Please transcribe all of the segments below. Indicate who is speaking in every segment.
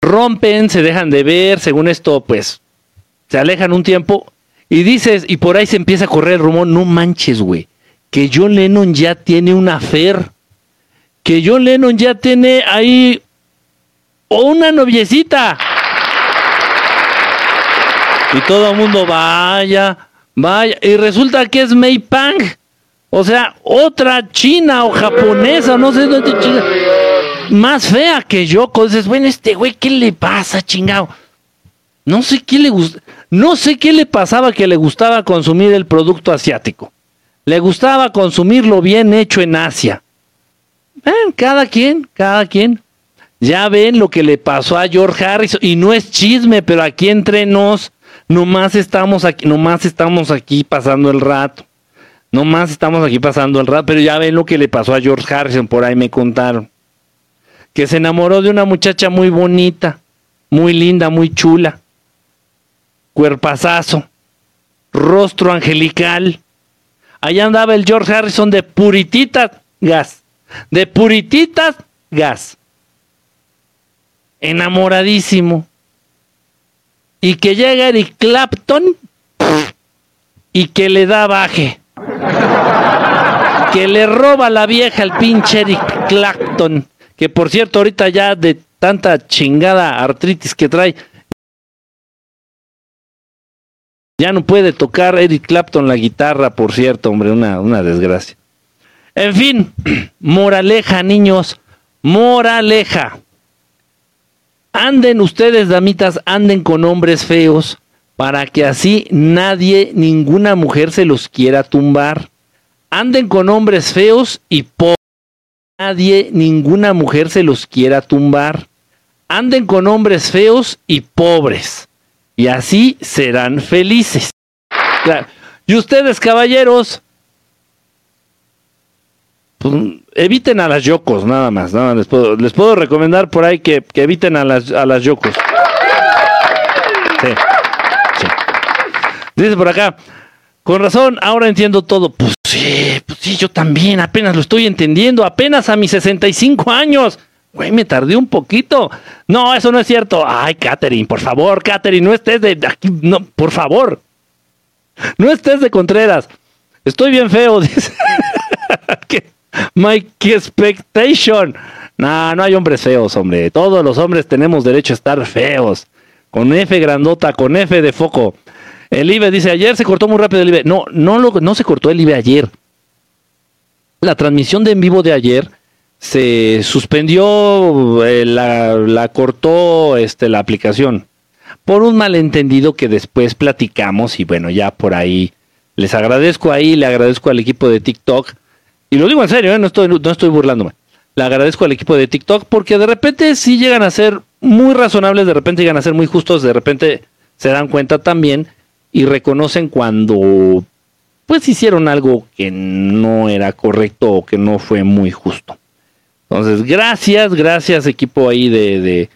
Speaker 1: rompen, se dejan de ver, según esto, pues se alejan un tiempo y dices, y por ahí se empieza a correr el rumor, no manches, güey, que John Lennon ya tiene una fer, que John Lennon ya tiene ahí una noviecita. Y todo el mundo vaya, vaya, y resulta que es Mei Pang. O sea, otra china o japonesa, no sé dónde china, más fea que yo. Dices, bueno, este güey, ¿qué le pasa, chingado? No sé qué le gusta, no sé qué le pasaba que le gustaba consumir el producto asiático. Le gustaba consumirlo bien hecho en Asia. Ven, cada quien, cada quien. Ya ven lo que le pasó a George Harrison. Y no es chisme, pero aquí entre nos, nomás estamos aquí, nomás estamos aquí pasando el rato. Nomás estamos aquí pasando el rato, pero ya ven lo que le pasó a George Harrison, por ahí me contaron. Que se enamoró de una muchacha muy bonita, muy linda, muy chula. Cuerpazazo, rostro angelical. Allá andaba el George Harrison de purititas gas. De purititas gas. Enamoradísimo. Y que llega Eric Clapton y que le da baje. Que le roba la vieja al pinche Eric Clapton. Que por cierto, ahorita ya de tanta chingada artritis que trae, ya no puede tocar Eric Clapton la guitarra, por cierto, hombre, una, una desgracia. En fin, moraleja, niños, moraleja. Anden ustedes, damitas, anden con hombres feos para que así nadie, ninguna mujer se los quiera tumbar. Anden con hombres feos y pobres. Nadie, ninguna mujer se los quiera tumbar. Anden con hombres feos y pobres. Y así serán felices. Y ustedes, caballeros, pues, eviten a las yocos, nada más. Nada, les, puedo, les puedo recomendar por ahí que, que eviten a las, a las yocos. Sí. Dice por acá, con razón, ahora entiendo todo. Pues sí, pues sí, yo también apenas lo estoy entendiendo, apenas a mis 65 años. Güey, me tardé un poquito. No, eso no es cierto. Ay, Katherine, por favor, Katherine, no estés de aquí, no, por favor. No estés de Contreras. Estoy bien feo, dice. My expectation. No, no hay hombres feos, hombre. Todos los hombres tenemos derecho a estar feos. Con F grandota, con F de foco. El IBE dice, ayer se cortó muy rápido el IBE. No, no, no se cortó el IBE ayer. La transmisión de en vivo de ayer se suspendió, eh, la, la, cortó este, la aplicación por un malentendido que después platicamos y bueno, ya por ahí les agradezco ahí, le agradezco al equipo de TikTok y lo digo en serio, ¿eh? no, estoy, no estoy burlándome. Le agradezco al equipo de TikTok porque de repente sí llegan a ser muy razonables, de repente llegan a ser muy justos, de repente se dan cuenta también y reconocen cuando pues hicieron algo que no era correcto o que no fue muy justo. Entonces, gracias, gracias equipo ahí de,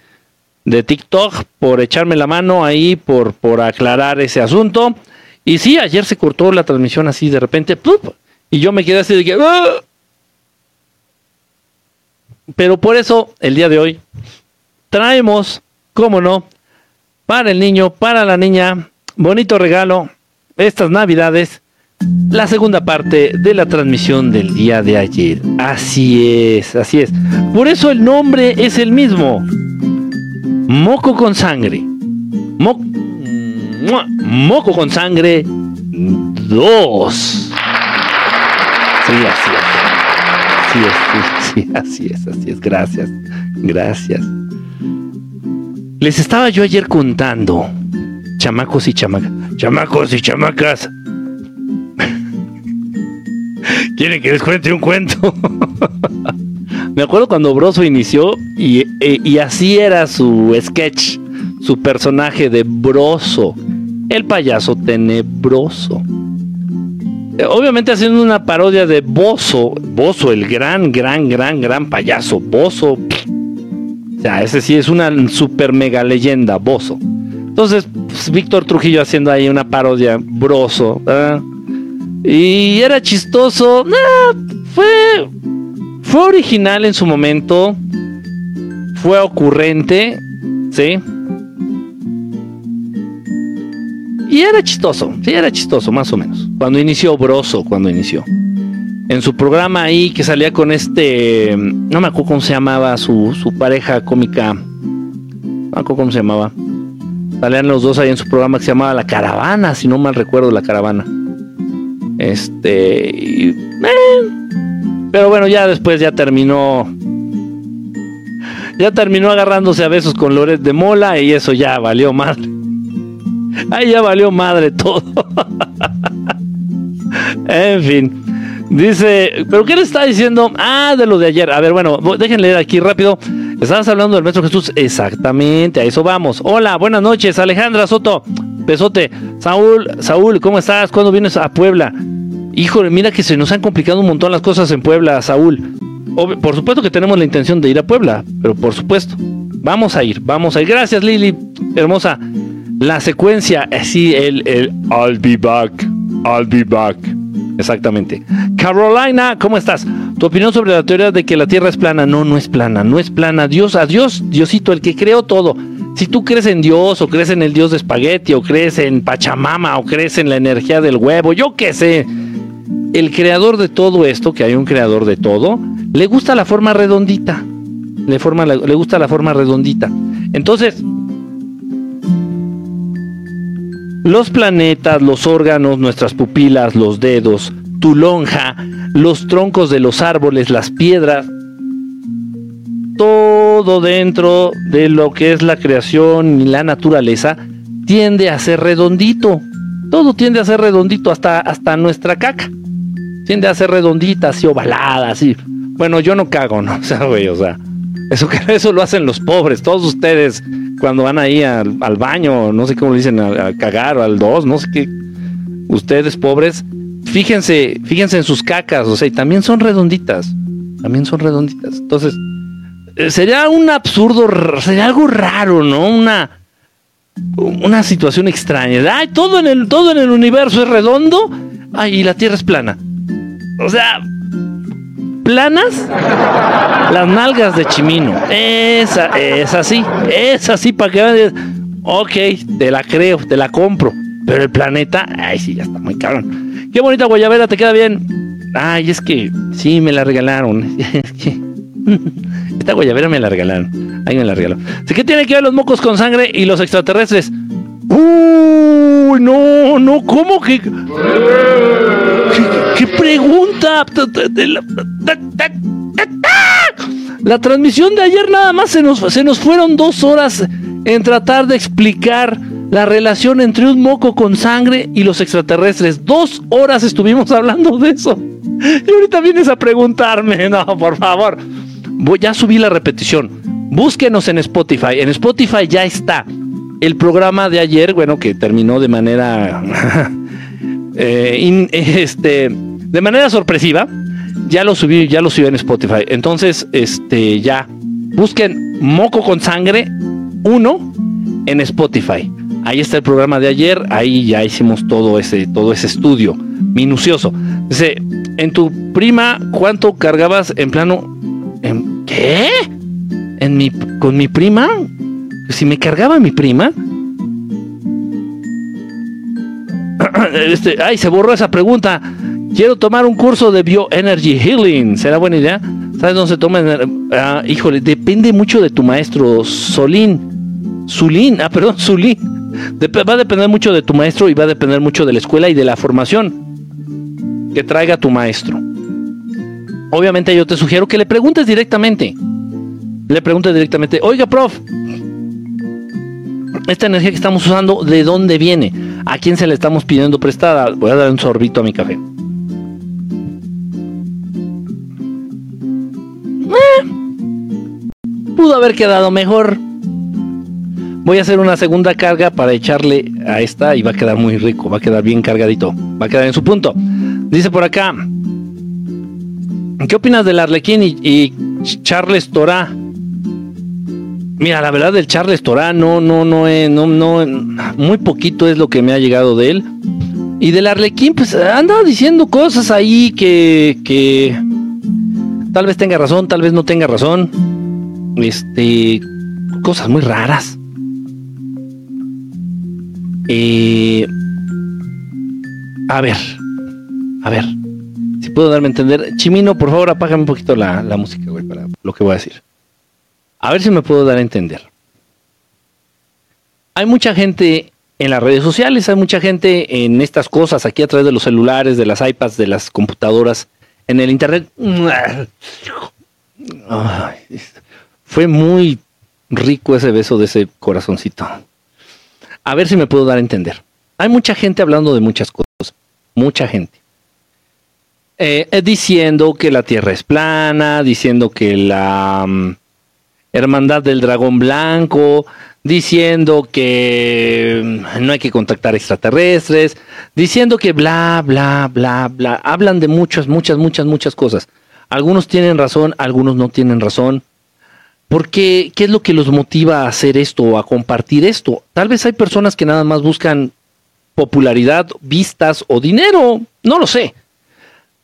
Speaker 1: de, TikTok por echarme la mano ahí, por, por aclarar ese asunto. Y sí, ayer se cortó la transmisión así de repente, y yo me quedé así de que... ¡ah! Pero por eso, el día de hoy, traemos, cómo no, para el niño, para la niña, bonito regalo, estas navidades, la segunda parte de la transmisión del día de ayer. Así es, así es. Por eso el nombre es el mismo. Moco con sangre. moco con sangre 2. Sí, así es. Sí, sí, sí, así es, así es. Gracias. Gracias. Les estaba yo ayer contando, chamacos y chamacas, chamacos y chamacas. ¿Quieren que les cuente un cuento? Me acuerdo cuando Broso inició y, e, y, así era su sketch, su personaje de Broso, el payaso tenebroso. Eh, obviamente haciendo una parodia de Bozo, Bozo, el gran, gran, gran, gran payaso, Bozo. O sea, ese sí es una super mega leyenda, Bozo. Entonces, pues, Víctor Trujillo haciendo ahí una parodia, Broso. Y era chistoso. fue, fue original en su momento. Fue ocurrente. ¿Sí? Y era chistoso, sí, era chistoso, más o menos. Cuando inició Broso, cuando inició. En su programa ahí que salía con este, no me acuerdo cómo se llamaba, su, su pareja cómica. No me acuerdo cómo se llamaba. Salían los dos ahí en su programa que se llamaba La Caravana, si no mal recuerdo, La Caravana. Este. eh, pero bueno, ya después ya terminó. Ya terminó agarrándose a besos con Loret de Mola y eso ya valió madre. Ahí ya valió madre todo. en fin. Dice, ¿pero qué le está diciendo? Ah, de lo de ayer. A ver, bueno, dejen leer aquí rápido. Estabas hablando del Maestro Jesús. Exactamente, a eso vamos. Hola, buenas noches, Alejandra Soto. Besote. Saúl, Saúl, ¿cómo estás? ¿Cuándo vienes a Puebla? Híjole, mira que se nos han complicado un montón las cosas en Puebla, Saúl. Por supuesto que tenemos la intención de ir a Puebla, pero por supuesto. Vamos a ir, vamos a ir. Gracias, Lili, hermosa. La secuencia, así el, el I'll be back, I'll be back. Exactamente. Carolina, ¿cómo estás? Tu opinión sobre la teoría de que la Tierra es plana. No, no es plana, no es plana. Dios, adiós, Diosito, el que creó todo. Si tú crees en Dios, o crees en el Dios de espagueti, o crees en Pachamama, o crees en la energía del huevo, yo qué sé. El creador de todo esto, que hay un creador de todo, le gusta la forma redondita. Le, forma, le gusta la forma redondita. Entonces, los planetas, los órganos, nuestras pupilas, los dedos, tu lonja, los troncos de los árboles, las piedras, todo dentro de lo que es la creación y la naturaleza tiende a ser redondito. Todo tiende a ser redondito, hasta, hasta nuestra caca. Tiende a ser redondita, así ovalada, así. Bueno, yo no cago, ¿no? O sea, güey, o sea, eso, eso lo hacen los pobres. Todos ustedes, cuando van ahí al, baño, no sé cómo le dicen, a, cagar o al dos, no sé qué. Ustedes pobres, fíjense, fíjense en sus cacas, o sea, y también son redonditas. También son redonditas. Entonces, eh, sería un absurdo, sería algo raro, ¿no? Una, una situación extraña. Ay, todo en el, todo en el universo es redondo. Ay, y la Tierra es plana. O sea, planas las nalgas de Chimino. Esa, es así, es así para que vean. Ok, te la creo, te la compro. Pero el planeta, ay, sí, ya está muy cabrón. Qué bonita guayabera, te queda bien. Ay, es que sí, me la regalaron. Esta guayabera me la regalaron. Ahí me la regalaron. Así que tiene que ver los mocos con sangre y los extraterrestres. Uy, no, no, ¿cómo que? ¿Qué, qué pregunta? La transmisión de ayer nada más se nos, se nos fueron dos horas en tratar de explicar la relación entre un moco con sangre y los extraterrestres. Dos horas estuvimos hablando de eso. Y ahorita vienes a preguntarme. No, por favor. Voy, ya subí la repetición. Búsquenos en Spotify. En Spotify ya está el programa de ayer, bueno, que terminó de manera. eh, este, de manera sorpresiva. Ya lo subí, ya lo subí en Spotify. Entonces, este, ya. Busquen Moco con Sangre 1 en Spotify. Ahí está el programa de ayer. Ahí ya hicimos todo ese, todo ese estudio minucioso. Dice, en tu prima, ¿cuánto cargabas en plano? ¿En qué? ¿En mi, con mi prima? Si me cargaba mi prima. Este, ay, se borró esa pregunta. Quiero tomar un curso de Bioenergy Healing. ¿Será buena idea? ¿Sabes dónde se toma? Ah, híjole, depende mucho de tu maestro, Solín. Zulín, ah, perdón, Zulín. Va a depender mucho de tu maestro y va a depender mucho de la escuela y de la formación que traiga tu maestro. Obviamente yo te sugiero que le preguntes directamente. Le preguntes directamente, oiga, prof, esta energía que estamos usando, ¿de dónde viene? ¿A quién se le estamos pidiendo prestada? Voy a dar un sorbito a mi café. Pudo haber quedado mejor. Voy a hacer una segunda carga para echarle a esta y va a quedar muy rico, va a quedar bien cargadito, va a quedar en su punto. Dice por acá, ¿qué opinas del Arlequín y, Charles Torá? Mira, la verdad del Charles Torá no, no, no, eh, no, no, muy poquito es lo que me ha llegado de él. Y del Arlequín, pues anda diciendo cosas ahí que, que tal vez tenga razón, tal vez no tenga razón. Este, cosas muy raras, Eh, a ver, a ver, si puedo darme a entender. Chimino, por favor, apágame un poquito la, la música, güey, para lo que voy a decir. A ver si me puedo dar a entender. Hay mucha gente en las redes sociales, hay mucha gente en estas cosas, aquí a través de los celulares, de las iPads, de las computadoras, en el Internet. Fue muy rico ese beso de ese corazoncito. A ver si me puedo dar a entender. Hay mucha gente hablando de muchas cosas, mucha gente. Eh, eh, diciendo que la Tierra es plana, diciendo que la mm, Hermandad del Dragón Blanco, diciendo que mm, no hay que contactar extraterrestres, diciendo que bla, bla, bla, bla. Hablan de muchas, muchas, muchas, muchas cosas. Algunos tienen razón, algunos no tienen razón. Porque, ¿qué es lo que los motiva a hacer esto o a compartir esto? Tal vez hay personas que nada más buscan popularidad, vistas o dinero, no lo sé.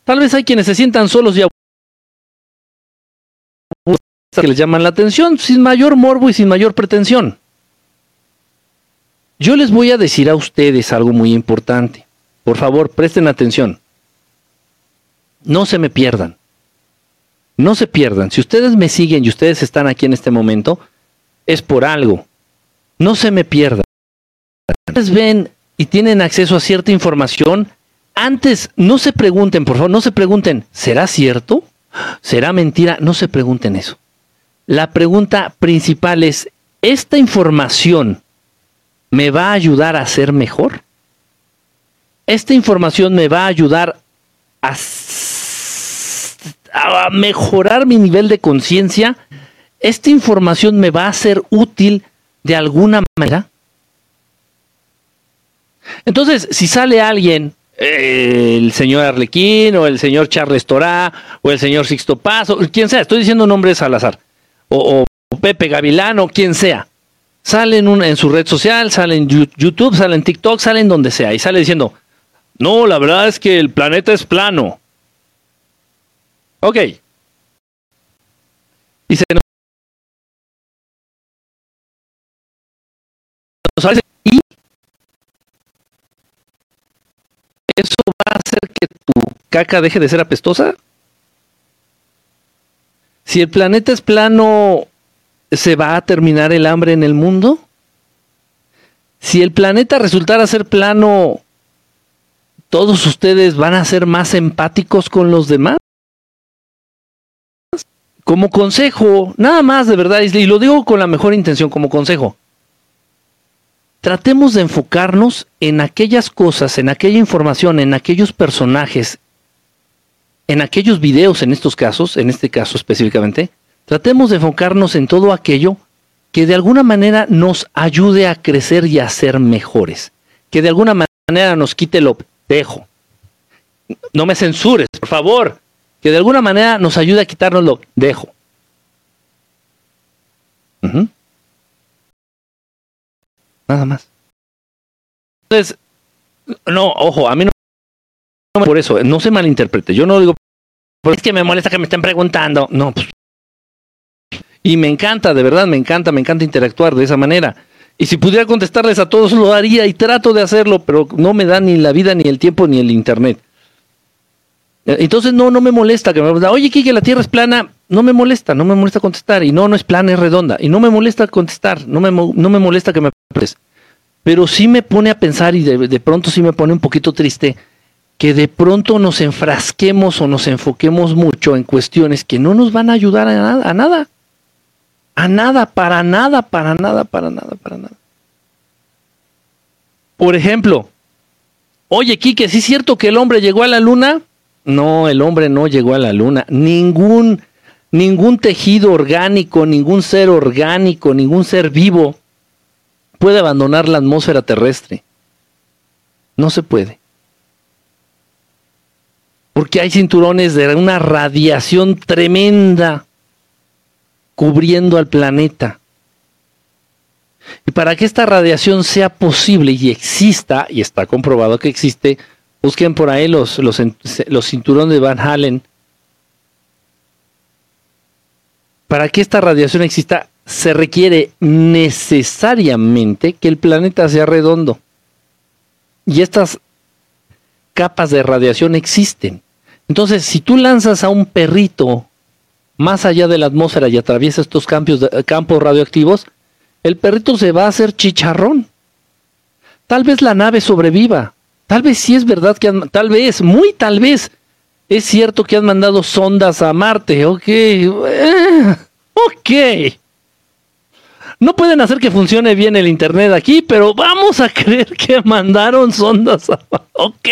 Speaker 1: Tal vez hay quienes se sientan solos y que les llaman la atención sin mayor morbo y sin mayor pretensión. Yo les voy a decir a ustedes algo muy importante. Por favor, presten atención. No se me pierdan. No se pierdan. Si ustedes me siguen y ustedes están aquí en este momento, es por algo. No se me pierdan. Ustedes ven y tienen acceso a cierta información. Antes, no se pregunten, por favor, no se pregunten, ¿será cierto? ¿Será mentira? No se pregunten eso. La pregunta principal es, ¿esta información me va a ayudar a ser mejor? Esta información me va a ayudar a, a mejorar mi nivel de conciencia. Esta información me va a ser útil de alguna manera. Entonces, si sale alguien, eh, el señor Arlequín, o el señor Charles Torá, o el señor Sixto Paz, o quien sea, estoy diciendo nombres al azar, o, o Pepe Gavilán, o quien sea, sale en, en su red social, sale en YouTube, sale en TikTok, sale en donde sea, y sale diciendo, no, la verdad es que el planeta es plano. Ok. Y se nos y eso va a hacer que tu caca deje de ser apestosa. Si el planeta es plano, ¿se va a terminar el hambre en el mundo? Si el planeta resultara ser plano, ¿todos ustedes van a ser más empáticos con los demás? Como consejo, nada más de verdad, y lo digo con la mejor intención, como consejo, tratemos de enfocarnos en aquellas cosas, en aquella información, en aquellos personajes, en aquellos videos en estos casos, en este caso específicamente, Tratemos de enfocarnos en todo aquello que de alguna manera nos ayude a crecer y a ser mejores, que de alguna manera nos quite lo dejo. No me censures, por favor, que de alguna manera nos ayude a quitarnos lo dejo. Nada más. Entonces, no, ojo, a mí no por eso, no se malinterprete. Yo no digo, es que me molesta que me estén preguntando. No, pues y me encanta, de verdad, me encanta, me encanta interactuar de esa manera. Y si pudiera contestarles a todos, lo haría y trato de hacerlo, pero no me da ni la vida, ni el tiempo, ni el internet. Entonces no, no me molesta que me oye, Kike, la Tierra es plana. No me molesta, no me molesta contestar. Y no, no es plana, es redonda. Y no me molesta contestar, no me, no me molesta que me Pero sí me pone a pensar y de, de pronto sí me pone un poquito triste que de pronto nos enfrasquemos o nos enfoquemos mucho en cuestiones que no nos van a ayudar a nada. A nada. A nada, para nada, para nada, para nada, para nada. Por ejemplo, oye, Quique, ¿sí es cierto que el hombre llegó a la luna? No, el hombre no llegó a la luna. Ningún, ningún tejido orgánico, ningún ser orgánico, ningún ser vivo puede abandonar la atmósfera terrestre. No se puede. Porque hay cinturones de una radiación tremenda cubriendo al planeta. Y para que esta radiación sea posible y exista, y está comprobado que existe, busquen por ahí los, los, los cinturones de Van Halen. Para que esta radiación exista, se requiere necesariamente que el planeta sea redondo. y estas capas de radiación existen. Entonces, si tú lanzas a un perrito más allá de la atmósfera y atraviesa estos campos, campos radioactivos, el perrito se va a hacer chicharrón. Tal vez la nave sobreviva. Tal vez sí es verdad que han, tal vez, muy tal vez, es cierto que han mandado sondas a Marte. Ok, eh, ok. No pueden hacer que funcione bien el Internet aquí, pero vamos a creer que mandaron sondas a Ok.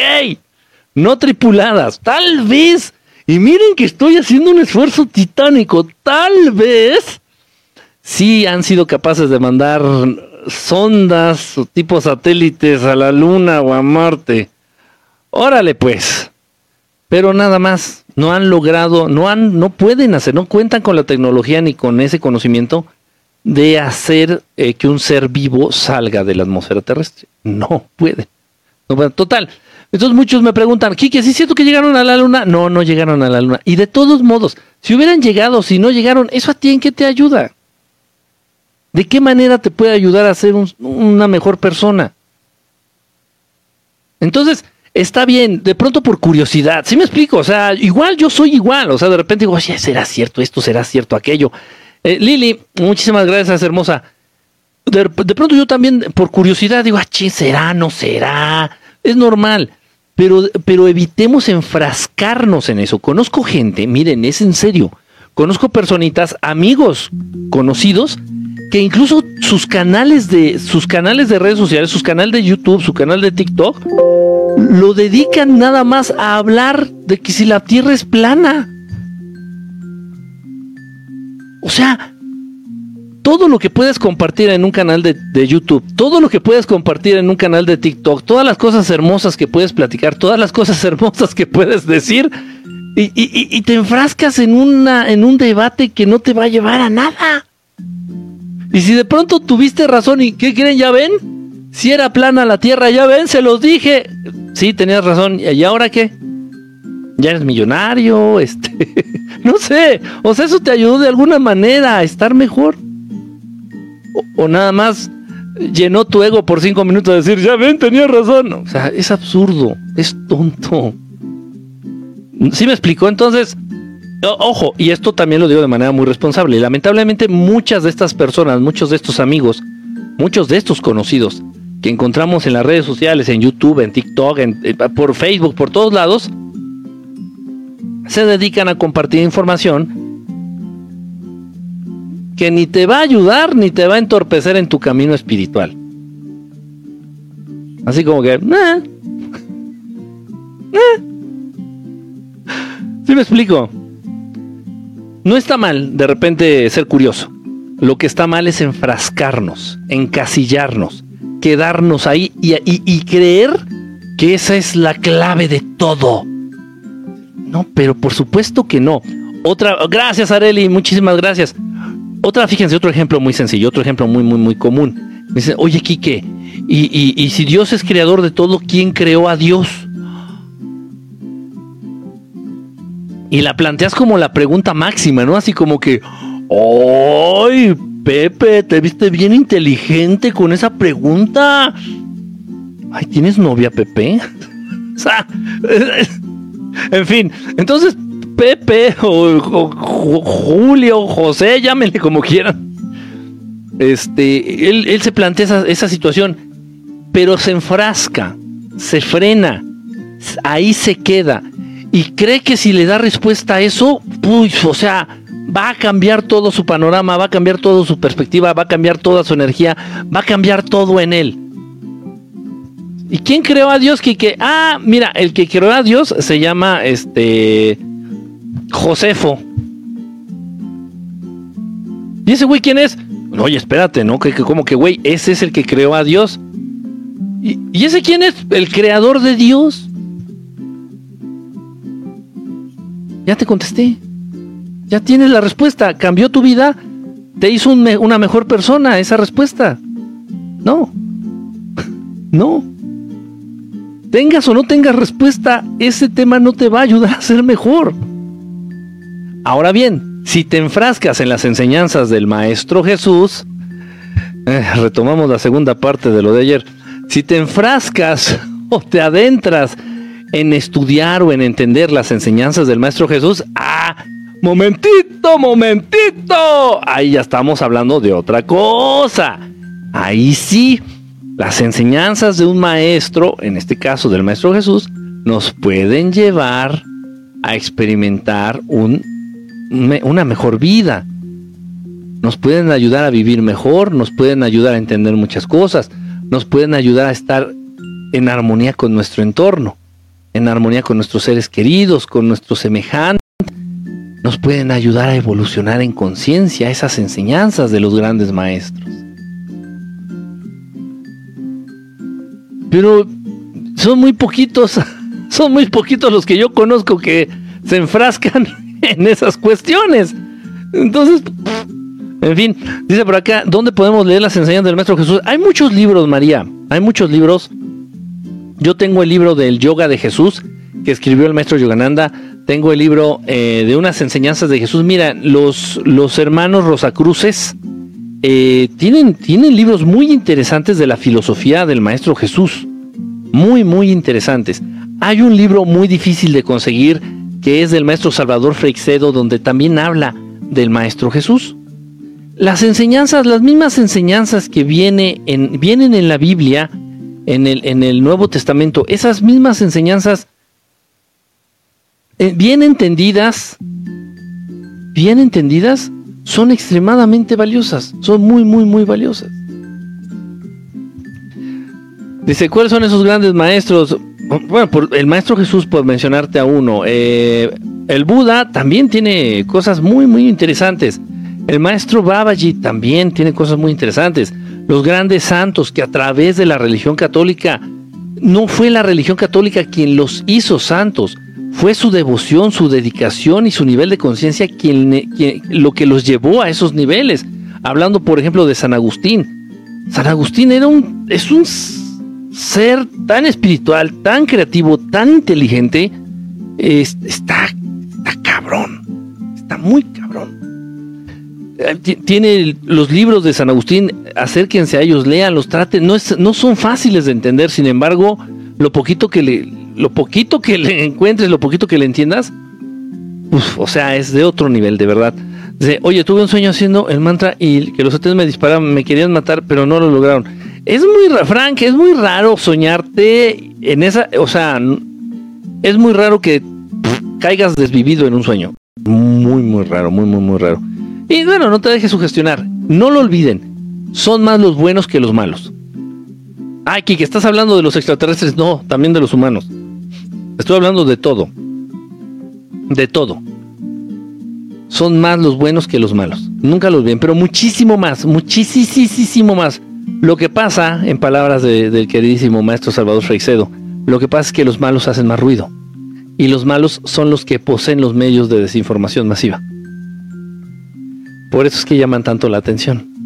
Speaker 1: No tripuladas. Tal vez. Y miren que estoy haciendo un esfuerzo titánico. Tal vez sí han sido capaces de mandar sondas o tipo satélites a la Luna o a Marte. Órale pues. Pero nada más, no han logrado, no han, no pueden hacer, no cuentan con la tecnología ni con ese conocimiento de hacer eh, que un ser vivo salga de la atmósfera terrestre. No pueden. No Total. Entonces muchos me preguntan, Kike, ¿sí es cierto que llegaron a la luna? No, no llegaron a la luna. Y de todos modos, si hubieran llegado, si no llegaron, ¿eso a ti en qué te ayuda? ¿De qué manera te puede ayudar a ser una mejor persona? Entonces, está bien, de pronto por curiosidad, ¿sí me explico? O sea, igual yo soy igual, o sea, de repente digo, oye, ¿será cierto esto? ¿Será cierto aquello? Eh, Lili, muchísimas gracias, hermosa. De, pronto yo también, por curiosidad, digo, ah, ¿será? ¿No será? Es normal. Pero, pero evitemos enfrascarnos en eso. Conozco gente, miren, es en serio. Conozco personitas, amigos, conocidos, que incluso sus canales de sus canales de redes sociales, sus canales de YouTube, su canal de TikTok, lo dedican nada más a hablar de que si la Tierra es plana. O sea, todo lo que puedes compartir en un canal de, YouTube, todo lo que puedes compartir en un canal de TikTok, todas las cosas hermosas que puedes platicar, todas las cosas hermosas que puedes decir, y, te enfrascas en, una, en un debate que no te va a llevar a nada. Y si de pronto tuviste razón y ¿qué quieren? ¿Ya ven? Si era plana la tierra, ya ven, se los dije. Sí, tenías razón. ¿Y ahora qué? ya eres millonario, este, no sé, o sea, eso te ayudó de alguna manera a estar mejor. O, nada más llenó tu ego por cinco minutos de decir, ya ven, tenía razón. O sea, es absurdo, es tonto. ¿Sí me explicó? Entonces, ojo, y esto también lo digo de manera muy responsable. Lamentablemente muchas de estas personas, muchos de estos amigos, muchos de estos conocidos que encontramos en las redes sociales, en YouTube, en TikTok, en, por Facebook, por todos lados, se dedican a compartir información que ni te va a ayudar ni te va a entorpecer en tu camino espiritual. Así como que... Eh, eh. ¿Sí me explico? No está mal de repente ser curioso. Lo que está mal es enfrascarnos, encasillarnos, quedarnos ahí y, y creer que esa es la clave de todo. No, pero por supuesto que no. Otra, gracias Areli, muchísimas gracias. Otra, fíjense, otro ejemplo muy sencillo, otro ejemplo muy, muy, muy común. Me dice, oye, Quique, y, y si Dios es creador de todo, ¿quién creó a Dios? Y la planteas como la pregunta máxima, ¿no? Así como que, ¡ay, Pepe, te viste bien inteligente con esa pregunta! Ay, ¿tienes novia, Pepe? o sea, en fin, entonces Pepe o, Julio, José, llámenle como quieran. Este, él, se plantea esa, situación, pero se enfrasca, se frena, ahí se queda y cree que si le da respuesta a eso, o sea, va a cambiar todo su panorama, va a cambiar toda su perspectiva, va a cambiar toda su energía, va a cambiar todo en él. ¿Y quién creó a Dios? Que, ah, mira, el que creó a Dios se llama este Josefo. ¿Y ese güey quién es? Oye, espérate, ¿no? Que, como que, güey, ese es el que creó a Dios. ¿Y, ¿Y ese quién es? El creador de Dios. Ya te contesté. Ya tienes la respuesta. Cambió tu vida. Te hizo una mejor persona esa respuesta. No. No tengas o no tengas respuesta, ese tema no te va a ayudar a ser mejor. Ahora bien, si te enfrascas en las enseñanzas del Maestro Jesús, eh, retomamos la segunda parte de lo de ayer, si te enfrascas o te adentras en estudiar o en entender las enseñanzas del Maestro Jesús, ah, momentito, momentito, ahí ya estamos hablando de otra cosa. Ahí sí, las enseñanzas de un maestro, en este caso del Maestro Jesús, nos pueden llevar a experimentar un, una mejor vida. Nos pueden ayudar a vivir mejor, nos pueden ayudar a entender muchas cosas, nos pueden ayudar a estar en armonía con nuestro entorno, en armonía con nuestros seres queridos, con nuestros semejantes. Nos pueden ayudar a evolucionar en conciencia esas enseñanzas de los grandes maestros. Pero son muy poquitos, son muy poquitos los que yo conozco que se enfrascan en esas cuestiones. Entonces, en fin, dice por acá, ¿dónde podemos leer las enseñanzas del Maestro Jesús? Hay muchos libros, María, hay muchos libros. Yo tengo el libro del Yoga de Jesús, que escribió el Maestro Yogananda. Tengo el libro eh, de unas enseñanzas de Jesús. Mira, los, los hermanos Rosacruces eh, tienen, tienen libros muy interesantes de la filosofía del Maestro Jesús. Muy, muy interesantes. Hay un libro muy difícil de conseguir que es del Maestro Salvador Freixedo, donde también habla del Maestro Jesús. Las enseñanzas, las mismas enseñanzas que viene en, vienen en la Biblia, en el, en el Nuevo Testamento, esas mismas enseñanzas, eh, bien entendidas, bien entendidas, son extremadamente valiosas, son muy, muy, muy valiosas. Dice, ¿cuáles son esos grandes maestros? Bueno, por el maestro Jesús, por mencionarte a uno. Eh, el Buda también tiene cosas muy, muy interesantes. El maestro Babaji también tiene cosas muy interesantes. Los grandes santos que a través de la religión católica, no fue la religión católica quien los hizo santos, fue su devoción, su dedicación y su nivel de conciencia quien, lo que los llevó a esos niveles. Hablando, por ejemplo, de San Agustín. San Agustín era un, es un ser tan espiritual, tan creativo, tan inteligente. está, está cabrón. Está muy cabrón. Eh, tiene los libros de San Agustín, acérquense a ellos, leanlos, traten, no, es, no son fáciles de entender, sin embargo, lo poquito que le, lo poquito que le encuentres, lo poquito que le entiendas, o sea, es de otro nivel, de verdad. Dice, oye, tuve un sueño haciendo el mantra y que los hoteles me disparaban, me querían matar, pero no lo lograron. Es muy, Frank, es muy raro soñarte en esa, o sea, es muy raro que caigas desvivido en un sueño. Muy, muy raro, muy, muy, muy raro. Y bueno, no te dejes sugestionar. No lo olviden. Son más los buenos que los malos. Ay, que estás hablando de los extraterrestres. No, también de los humanos. Estoy hablando de todo. De todo. Son más los buenos que los malos. Nunca los ven, pero muchísimo más, muchísimo más. Lo que pasa, en palabras del queridísimo maestro Salvador Freixedo, lo que pasa es que los malos hacen más ruido. Y los malos son los que poseen los medios de desinformación masiva. Por eso es que llaman tanto la atención.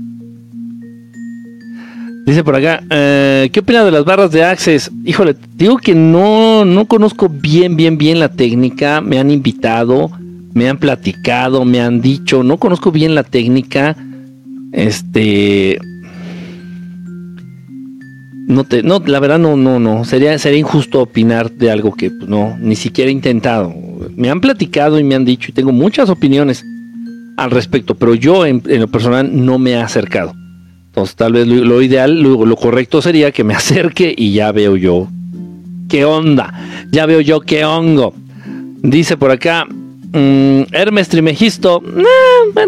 Speaker 1: Dice por acá, eh, ¿qué opina de las barras de Access? Híjole, digo que no, no conozco bien, bien, bien la técnica. Me han invitado, me han platicado, me han dicho, no conozco bien la técnica. Este. No te, no, la verdad no, no, no. Sería, sería injusto opinar de algo que pues, no, ni siquiera he intentado. Me han platicado y me han dicho y tengo muchas opiniones al respecto, pero yo en, lo personal no me he acercado. Entonces tal vez lo, ideal, lo, correcto sería que me acerque y ya veo yo qué onda, ya veo yo qué hongo. Dice por acá, mm, Hermes Trimegisto,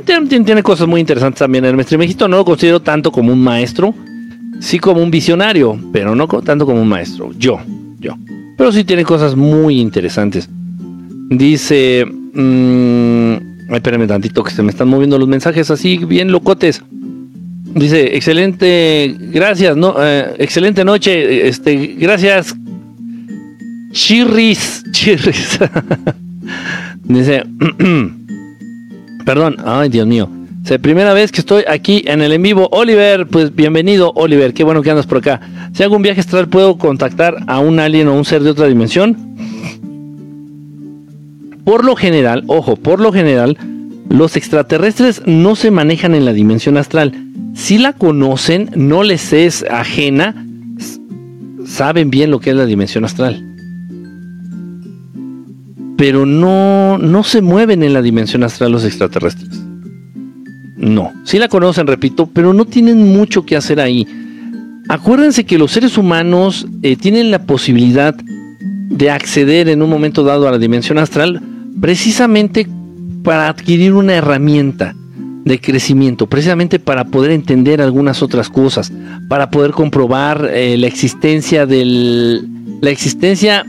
Speaker 1: tiene, cosas muy interesantes también. Hermes Trimegisto no lo considero tanto como un maestro, sí como un visionario, pero no tanto como un maestro. Yo, yo. Pero sí tiene cosas muy interesantes. Dice... Mmm, Ay, espérenme tantito que se me están moviendo los mensajes así, bien locotes. Dice, excelente, gracias, no, eh, excelente noche, este, gracias. Chirris, chirris. Dice, perdón, ay Dios mío. Es primera vez que estoy aquí en el en vivo. Oliver, pues bienvenido, Oliver. Qué bueno que andas por acá. Si hago un viaje astral, ¿puedo contactar a un alien o un ser de otra dimensión? Por lo general, ojo, por lo general, los extraterrestres no se manejan en la dimensión astral. Si la conocen, no les es ajena, saben bien lo que es la dimensión astral. Pero no, no se mueven en la dimensión astral los extraterrestres. No, sí la conocen, repito, pero no tienen mucho que hacer ahí. Acuérdense que los seres humanos eh, tienen la posibilidad de acceder en un momento dado a la dimensión astral precisamente para adquirir una herramienta de crecimiento, precisamente para poder entender algunas otras cosas, para poder comprobar eh, la existencia del la existencia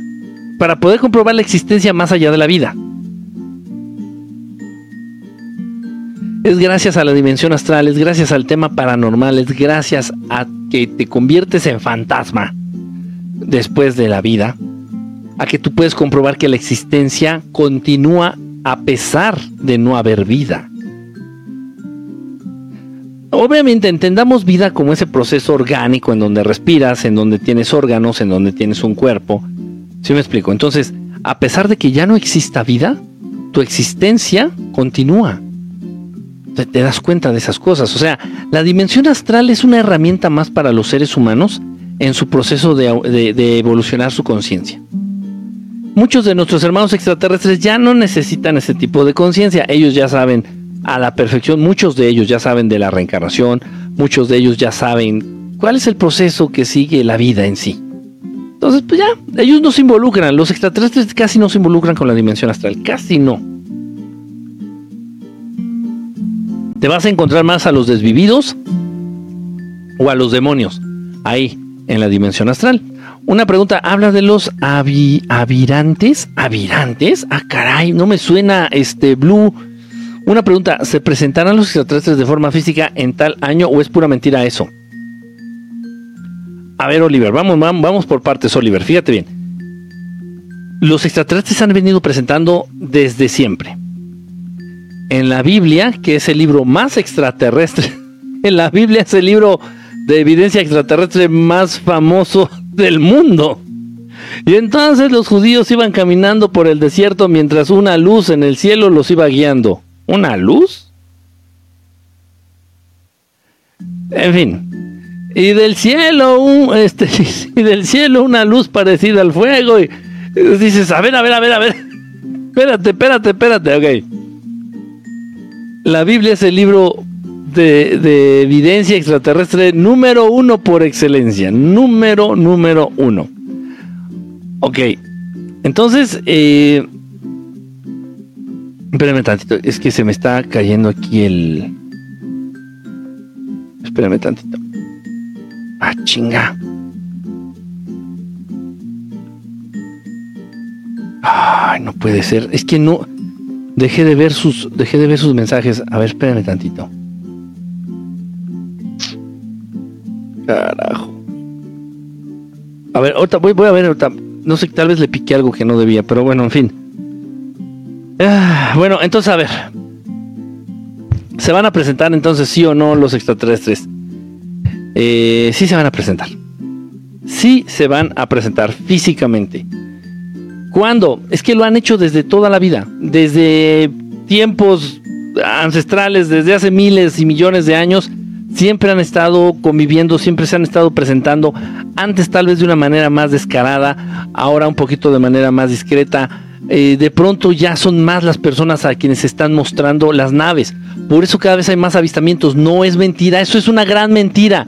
Speaker 1: para poder comprobar la existencia más allá de la vida. Es gracias a la dimensión astral, es gracias al tema paranormal, es gracias a que te conviertes en fantasma después de la vida, a que tú puedes comprobar que la existencia continúa a pesar de no haber vida. Obviamente entendamos vida como ese proceso orgánico en donde respiras, en donde tienes órganos, en donde tienes un cuerpo. ¿Sí me explico? Entonces, a pesar de que ya no exista vida, tu existencia continúa. Te, te das cuenta de esas cosas. O sea, la dimensión astral es una herramienta más para los seres humanos en su proceso de evolucionar su conciencia. Muchos de nuestros hermanos extraterrestres ya no necesitan ese tipo de conciencia. Ellos ya saben a la perfección, muchos de ellos ya saben de la reencarnación, muchos de ellos ya saben cuál es el proceso que sigue la vida en sí. Entonces, pues ya, ellos no se involucran, los extraterrestres casi no se involucran con la dimensión astral, casi no. Te vas a encontrar más a los desvividos o a los demonios, ahí, en la dimensión astral. Una pregunta, habla de los avirantes. ¿Avirantes? Ah, caray, no me suena este Blue. Una pregunta, ¿se presentarán los extraterrestres de forma física en tal año o es pura mentira eso? A ver, Oliver, vamos, vamos por partes, Oliver, fíjate bien. Los extraterrestres han venido presentando desde siempre. En la Biblia, que es el libro más extraterrestre, en la Biblia es el libro de evidencia extraterrestre más famoso del mundo. Y entonces los judíos iban caminando por el desierto mientras una luz en el cielo los iba guiando. ¿Una luz? En fin. Y del cielo, un, este, y del cielo una luz parecida al fuego. Y, dices, a ver, a ver, a ver, a ver. Espérate, espérate, espérate, ok. La Biblia es el libro de, evidencia extraterrestre número uno por excelencia. Número, número uno. Ok. Entonces, eh, espérame tantito. Es que se me está cayendo aquí el. Espérame tantito. Ah, chinga. Ay, no puede ser. Es que no. Dejé de ver sus. Dejé de ver sus mensajes. A ver, espérame tantito. Carajo. A ver, voy a ver, no sé, tal vez le piqué algo que no debía, pero bueno, en fin. Ah, bueno, entonces a ver. ¿Se van a presentar entonces sí o no los extraterrestres? Eh, sí se van a presentar. Sí se van a presentar físicamente. ¿Cuándo? Es que lo han hecho desde toda la vida. Desde tiempos ancestrales, desde hace miles y millones de años siempre han estado conviviendo, siempre se han estado presentando, antes tal vez de una manera más descarada, ahora un poquito de manera más discreta. Eh, de pronto ya son más las personas a quienes se están mostrando las naves. Por eso cada vez hay más avistamientos. No es mentira, eso es una gran mentira.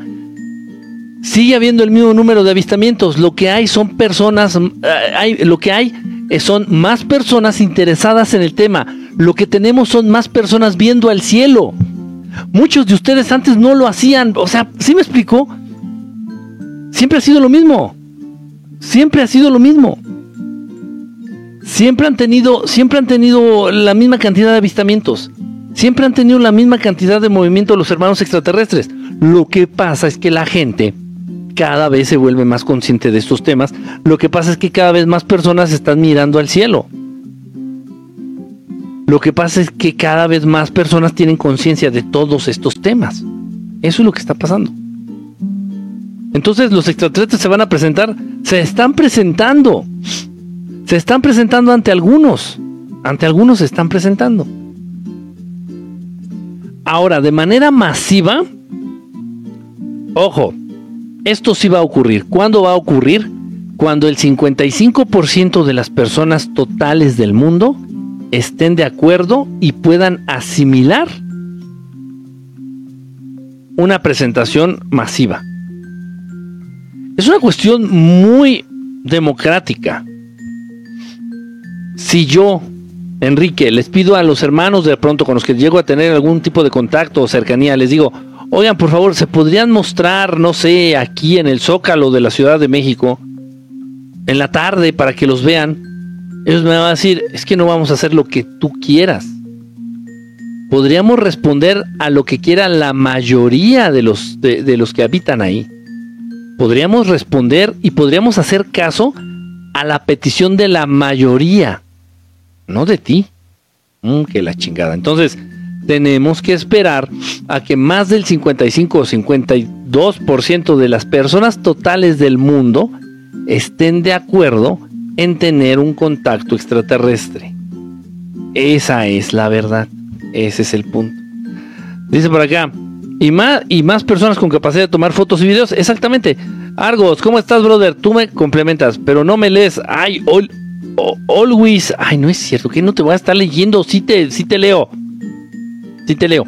Speaker 1: Sigue habiendo el mismo número de avistamientos. Lo que hay son personas, eh, hay, lo que hay eh, son más personas interesadas en el tema. Lo que tenemos son más personas viendo al cielo. Muchos de ustedes antes no lo hacían. O sea, ¿sí me explicó? Siempre ha sido lo mismo. Siempre ha sido lo mismo. Siempre han tenido, siempre han tenido la misma cantidad de avistamientos. Siempre han tenido la misma cantidad de movimiento los hermanos extraterrestres. Lo que pasa es que la gente cada vez se vuelve más consciente de estos temas. Lo que pasa es que cada vez más personas están mirando al cielo. Lo que pasa es que cada vez más personas tienen conciencia de todos estos temas. Eso es lo que está pasando. Entonces los extraterrestres se van a presentar, se están presentando. Se están presentando ante algunos. Ante algunos se están presentando. Ahora, de manera masiva, ojo, esto sí va a ocurrir. ¿Cuándo va a ocurrir? Cuando el 55% de las personas totales del mundo estén de acuerdo y puedan asimilar una presentación masiva. Es una cuestión muy democrática. Si yo, Enrique, les pido a los hermanos de pronto con los que llego a tener algún tipo de contacto o cercanía, les digo, oigan, por favor, ¿se podrían mostrar, no sé, aquí en el Zócalo de la Ciudad de México, en la tarde para que los vean? Ellos me van a decir, es que no vamos a hacer lo que tú quieras. Podríamos responder a lo que quiera la mayoría de los, de los que habitan ahí podríamos responder y podríamos hacer caso a la petición de la mayoría, no de ti. Mm, que la chingada. Entonces, tenemos que esperar a que más del 55 o 52% de las personas totales del mundo estén de acuerdo en tener un contacto extraterrestre. Esa es la verdad. Ese es el punto. Dice por acá, y más, y más personas con capacidad de tomar fotos y videos. Exactamente. Argos, ¿cómo estás, brother? Tú me complementas, pero no me lees. Ay, always. Ay, no es cierto, que no te voy a estar leyendo. Sí te, sí te leo. Sí te leo.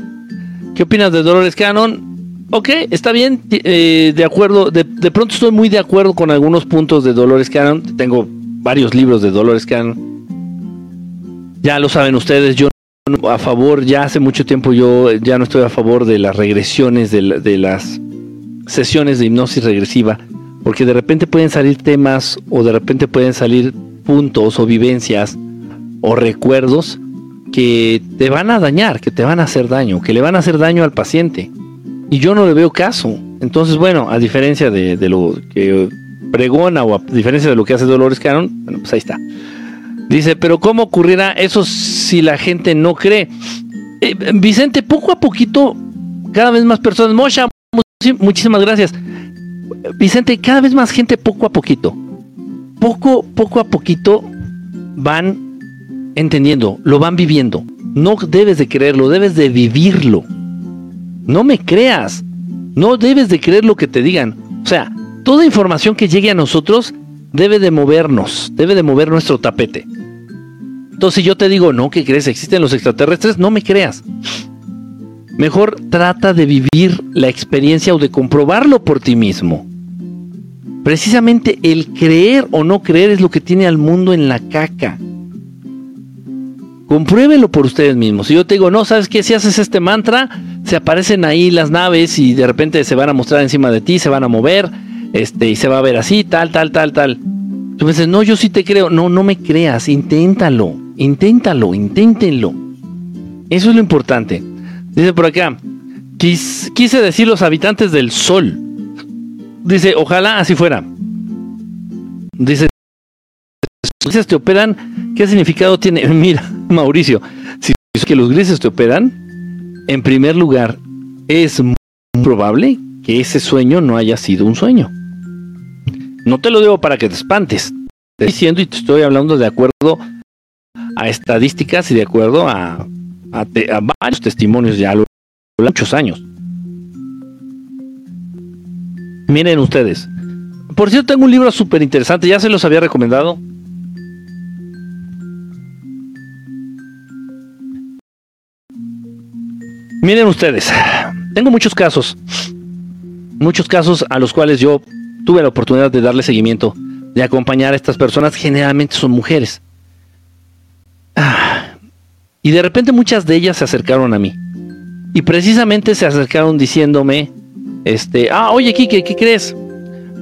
Speaker 1: ¿Qué opinas de Dolores Cannon? Ok, está bien, eh, de acuerdo. De, de, pronto estoy muy de acuerdo con algunos puntos de Dolores Cannon. Tengo varios libros de Dolores Cannon. Ya lo saben ustedes, yo a favor, ya hace mucho tiempo yo ya no estoy a favor de las regresiones, de, las sesiones de hipnosis regresiva, porque de repente pueden salir temas o de repente pueden salir puntos o vivencias o recuerdos que te van a dañar, que te van a hacer daño, que le van a hacer daño al paciente. Y yo no le veo caso. Entonces, bueno, a diferencia de, de lo que pregona o a diferencia de lo que hace Dolores Caron, bueno, pues ahí está. Dice, pero ¿cómo ocurrirá eso si la gente no cree? Eh, Vicente, poco a poquito, cada vez más personas. Mosha, muchísimas gracias. Vicente, cada vez más gente poco a poquito. Poco, poco a poquito van entendiendo, lo van viviendo. No debes de creerlo, debes de vivirlo. No me creas. No debes de creer lo que te digan. O sea, toda información que llegue a nosotros debe de movernos, debe de mover nuestro tapete. Entonces, si yo te digo, no, ¿qué crees? ¿Existen los extraterrestres? No me creas. Mejor trata de vivir la experiencia o de comprobarlo por ti mismo. Precisamente el creer o no creer es lo que tiene al mundo en la caca. Compruébelo por ustedes mismos. Si yo te digo, no, ¿sabes qué? Si haces este mantra, se aparecen ahí las naves y de repente se van a mostrar encima de ti, se van a mover, este, y se va a ver así, tal, tal, tal, tal. Tú me dices, no, yo sí te creo. No, no me creas, inténtalo, inténtalo, inténtenlo. Eso es lo importante. Dice por acá, quise decir los habitantes del sol. Dice, ojalá así fuera. Dice, grises te operan, ¿qué significado tiene? Mira, Mauricio, si es que los grises te operan, en primer lugar, es muy probable que ese sueño no haya sido un sueño. No te lo digo para que te espantes. Te estoy diciendo y te estoy hablando de acuerdo a estadísticas y de acuerdo a, varios testimonios ya lo muchos años. Miren ustedes. Por cierto, tengo un libro súper interesante, ya se los había recomendado. Miren ustedes, tengo muchos casos, muchos casos a los cuales yo tuve la oportunidad de darle seguimiento, de acompañar a estas personas, generalmente son mujeres. Ah, y de repente muchas de ellas se acercaron a mí. Y precisamente se acercaron diciéndome, este, ah, oye Kike, ¿qué crees?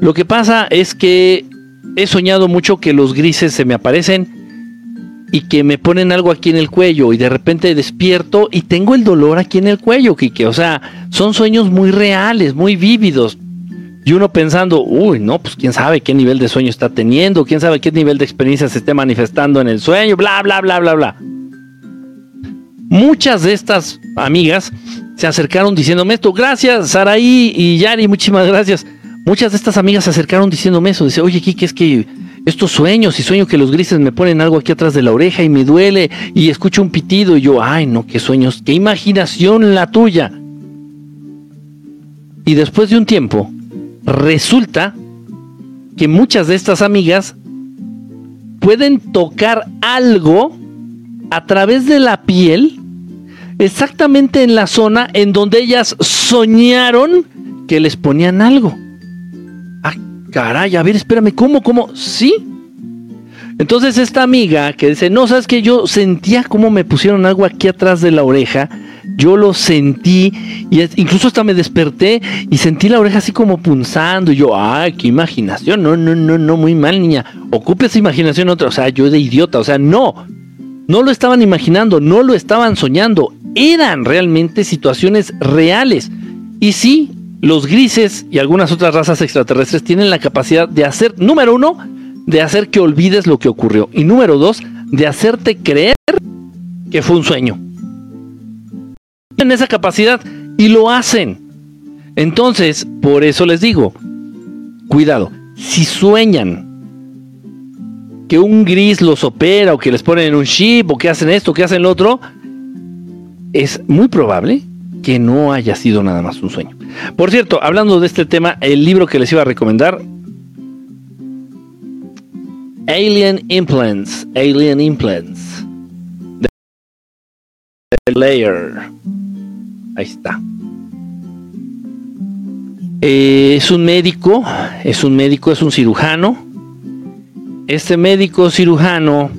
Speaker 1: Lo que pasa es que he soñado mucho que los grises se me aparecen y que me ponen algo aquí en el cuello y de repente despierto y tengo el dolor aquí en el cuello, Kike. O sea, son sueños muy reales, muy vívidos. Y uno pensando, uy, no, pues quién sabe qué nivel de sueño está teniendo, quién sabe qué nivel de experiencia se esté manifestando en el sueño, bla, bla, bla, bla, bla. Muchas de estas amigas se acercaron diciéndome esto, gracias Saraí y Yari, muchísimas gracias. Muchas de estas amigas se acercaron diciéndome eso, dice, oye, Kiki, es que estos sueños y sueño que los grises me ponen algo aquí atrás de la oreja y me duele y escucho un pitido y yo, ay, no, qué sueños, qué imaginación la tuya. Y después de un tiempo, resulta que muchas de estas amigas pueden tocar algo a través de la piel exactamente en la zona en donde ellas soñaron que les ponían algo. Ah, caray, a ver, espérame, ¿cómo, cómo? Sí. Entonces esta amiga que dice, no, sabes que yo sentía como me pusieron algo aquí atrás de la oreja, yo lo sentí y incluso hasta me desperté y sentí la oreja así como punzando y yo, ay, qué imaginación, no, no, no, no, muy mal niña, ocupe esa imaginación otra, o sea, yo de idiota, o sea, no, no lo estaban imaginando, no lo estaban soñando, eran realmente situaciones reales. Y sí, los grises y algunas otras razas extraterrestres tienen la capacidad de hacer, número uno, de hacer que olvides lo que ocurrió. Y número dos, de hacerte creer que fue un sueño. Tienen esa capacidad y lo hacen. Entonces, por eso les digo, cuidado, si sueñan que un gris los opera o que les ponen en un chip o que hacen esto, que hacen lo otro, es muy probable que no haya sido nada más un sueño. Por cierto, hablando de este tema, el libro que les iba a recomendar, Alien Implants, Alien Implants, The Layer, ahí está. Eh, es un médico, es un médico, es un cirujano. Este médico cirujano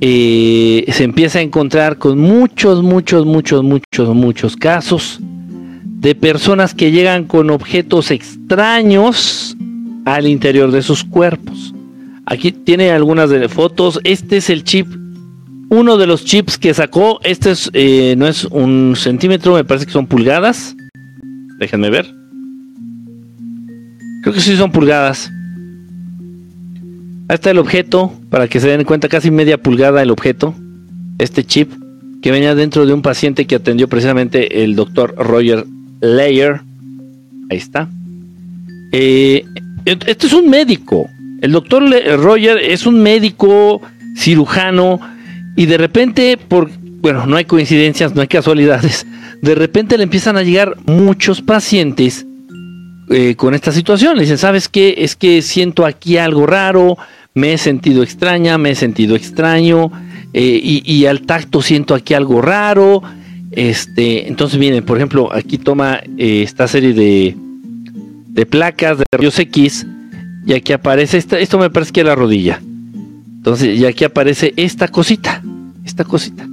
Speaker 1: eh, se empieza a encontrar con muchos, muchos, muchos, muchos, muchos casos de personas que llegan con objetos extraños al interior de sus cuerpos. Aquí tiene algunas de fotos. Este es el chip, uno de los chips que sacó. Este es, eh, no es un centímetro, me parece que son pulgadas. Déjenme ver. Creo que sí son pulgadas. Ahí está el objeto, para que se den cuenta, casi media pulgada el objeto. Este chip que venía dentro de un paciente que atendió precisamente el doctor Roger Layer. Ahí está. Eh, este es un médico. El doctor Roger es un médico cirujano y de repente, por, bueno, no hay coincidencias, no hay casualidades, de repente le empiezan a llegar muchos pacientes eh, con esta situación. Le dicen, ¿sabes qué? Es que siento aquí algo raro, me he sentido extraña, me he sentido extraño, eh, y, al tacto siento aquí algo raro. Este, entonces miren, por ejemplo, aquí toma eh, esta serie de, de placas de rayos X, y aquí aparece esta, esto me parece que es la rodilla. Entonces, y aquí aparece esta cosita, esta cosita.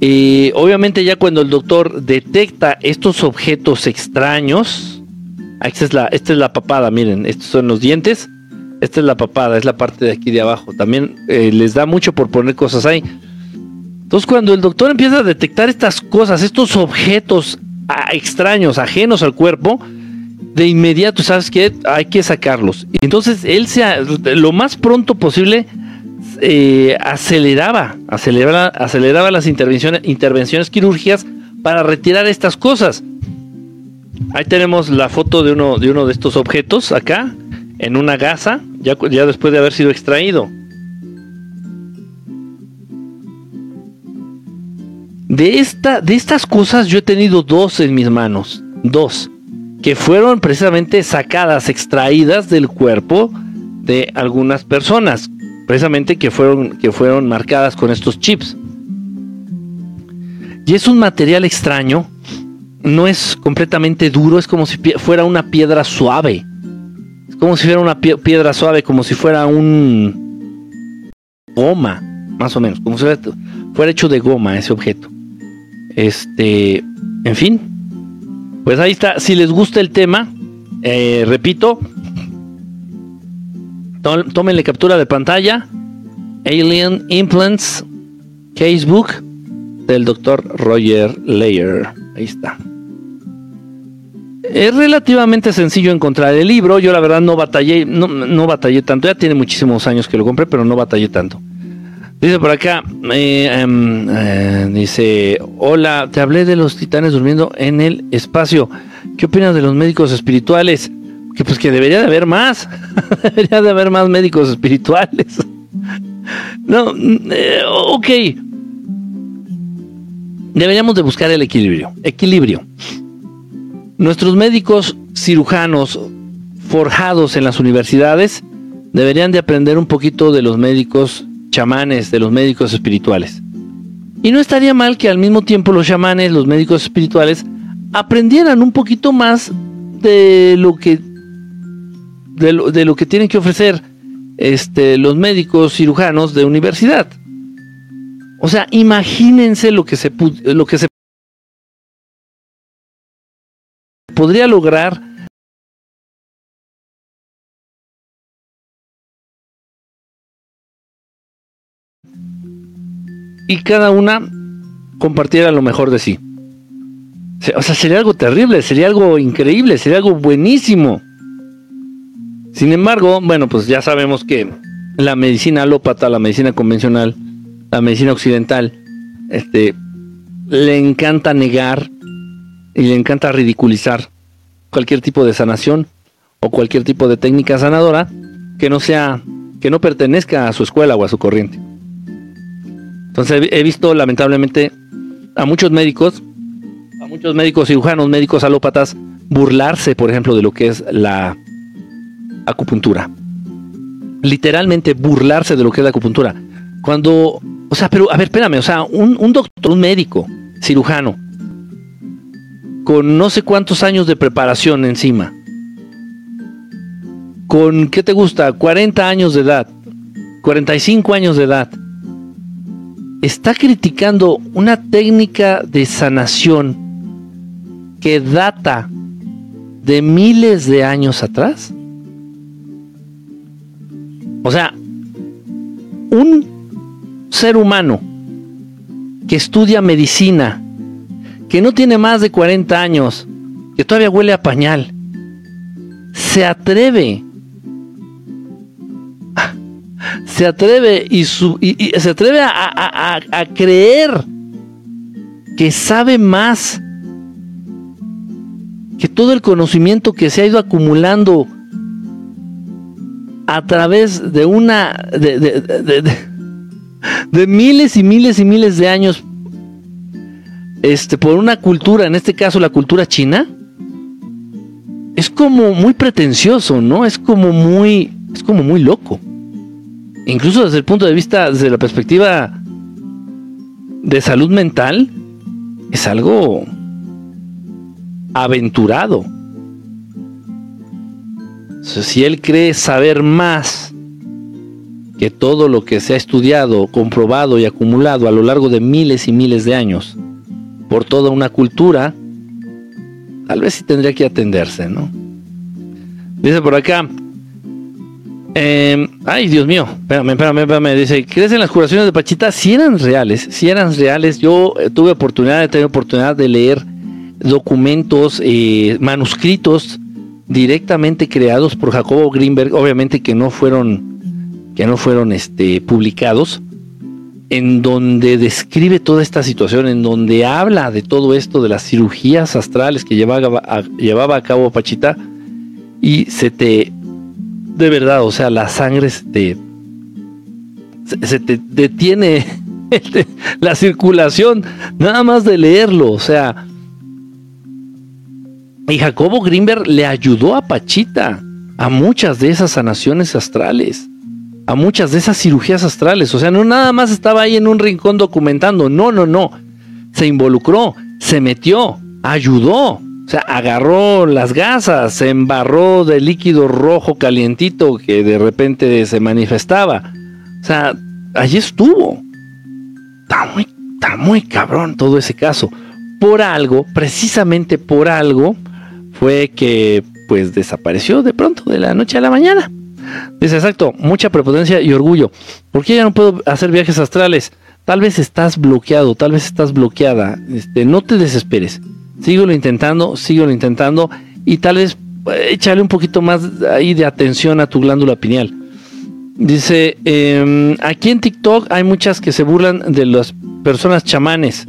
Speaker 1: Eh, obviamente ya cuando el doctor detecta estos objetos extraños, esta es la, esta es la papada, miren, estos son los dientes esta es la papada, es la parte de aquí de abajo. También eh, les da mucho por poner cosas ahí. Entonces cuando el doctor empieza a detectar estas cosas, estos objetos extraños, ajenos al cuerpo, de inmediato, ¿sabes que Hay que sacarlos. Entonces él se, lo más pronto posible eh, aceleraba, aceleraba, aceleraba las intervenciones, intervenciones quirúrgicas para retirar estas cosas. Ahí tenemos la foto de uno de, uno de estos objetos acá en una gasa, ya, ya después de haber sido extraído. De, esta, de estas cosas yo he tenido dos en mis manos, dos, que fueron precisamente sacadas, extraídas del cuerpo de algunas personas, precisamente que fueron, que fueron marcadas con estos chips. Y es un material extraño, no es completamente duro, es como si fuera una piedra suave como si fuera una piedra suave, como si fuera un goma, más o menos, como si fuera, hecho de goma ese objeto. Este, en fin, pues ahí está. Si les gusta el tema, eh, repito, tómenle captura de pantalla. Alien Implants Casebook del doctor Roger Layer. Ahí está. Es relativamente sencillo encontrar el libro. Yo la verdad no batallé, no, no batallé tanto. Ya tiene muchísimos años que lo compré, pero no batallé tanto. Dice por acá, eh, em, eh, dice, hola, te hablé de los titanes durmiendo en el espacio. ¿Qué opinas de los médicos espirituales? Que pues que debería de haber más. debería de haber más médicos espirituales. no, eh, ok. Deberíamos de buscar el equilibrio. Equilibrio. Nuestros médicos cirujanos forjados en las universidades deberían de aprender un poquito de los médicos chamanes, de los médicos espirituales. Y no estaría mal que al mismo tiempo los chamanes, los médicos espirituales, aprendieran un poquito más de lo que de lo, que tienen que ofrecer este, los médicos cirujanos de universidad. O sea, imagínense lo que se lo que se podría lograr y cada una compartiera lo mejor de sí. O sea, sería algo terrible, sería algo increíble, sería algo buenísimo. Sin embargo, bueno, pues ya sabemos que la medicina alópata, la medicina convencional, la medicina occidental, este, le encanta negar y le encanta ridiculizar cualquier tipo de sanación o cualquier tipo de técnica sanadora que no sea, que no pertenezca a su escuela o a su corriente. Entonces he visto lamentablemente a muchos médicos, a muchos médicos cirujanos, médicos alópatas, burlarse, por ejemplo, de lo que es la acupuntura. Literalmente burlarse de lo que es la acupuntura. Cuando, o sea, pero a ver, espérame, o sea, un, doctor, un médico, cirujano, con no sé cuántos años de preparación encima, con, ¿qué te gusta? 40 años de edad, 45 años de edad, está criticando una técnica de sanación que data de miles de años atrás. O sea, un ser humano que estudia medicina, que no tiene más de 40 años, que todavía huele a pañal, se atreve se atreve y, se atreve a, creer que sabe más que todo el conocimiento que se ha ido acumulando a través de una de, miles y miles y miles de años este por una cultura en este caso la cultura china es como muy pretencioso no es como muy es como muy loco incluso desde el punto de vista, desde la perspectiva de salud mental, es algo aventurado. si él cree saber más que todo lo que se ha estudiado, comprobado y acumulado a lo largo de miles y miles de años por toda una cultura, tal vez sí tendría que atenderse, ¿no? Dice por acá, eh, ay, Dios mío, espérame, espérame, espérame. Dice, ¿crees en las curaciones de Pachita? Si eran reales, si eran reales. Yo eh, tuve oportunidad, he tenido oportunidad de leer documentos, eh, manuscritos directamente creados por Jacobo Greenberg, obviamente que no fueron, que no fueron este, publicados, en donde describe toda esta situación, en donde habla de todo esto, de las cirugías astrales que llevaba llevaba a cabo Pachita, y se te de verdad, o sea, la sangre se te, detiene la circulación, nada más de leerlo, o sea. Y Jacobo Greenberg le ayudó a Pachita a muchas de esas sanaciones astrales, a muchas de esas cirugías astrales, o sea, no nada más estaba ahí en un rincón documentando, no, no, no, se involucró, se metió, ayudó, o sea, agarró las gasas, se embarró de líquido rojo calientito que de repente se manifestaba. O sea, allí estuvo. Está muy, está muy cabrón todo ese caso. Por algo, precisamente por algo, fue que pues desapareció de pronto, de la noche a la mañana. Dice, exacto, mucha prepotencia y orgullo. ¿Por qué ya no puedo hacer viajes astrales? Tal vez estás bloqueado, tal vez estás bloqueada. Este, no te desesperes. Síguelo intentando, síguelo intentando y tal vez eh, échale un poquito más ahí de atención a tu glándula pineal. Dice, em, aquí en TikTok hay muchas que se burlan de las personas chamanes.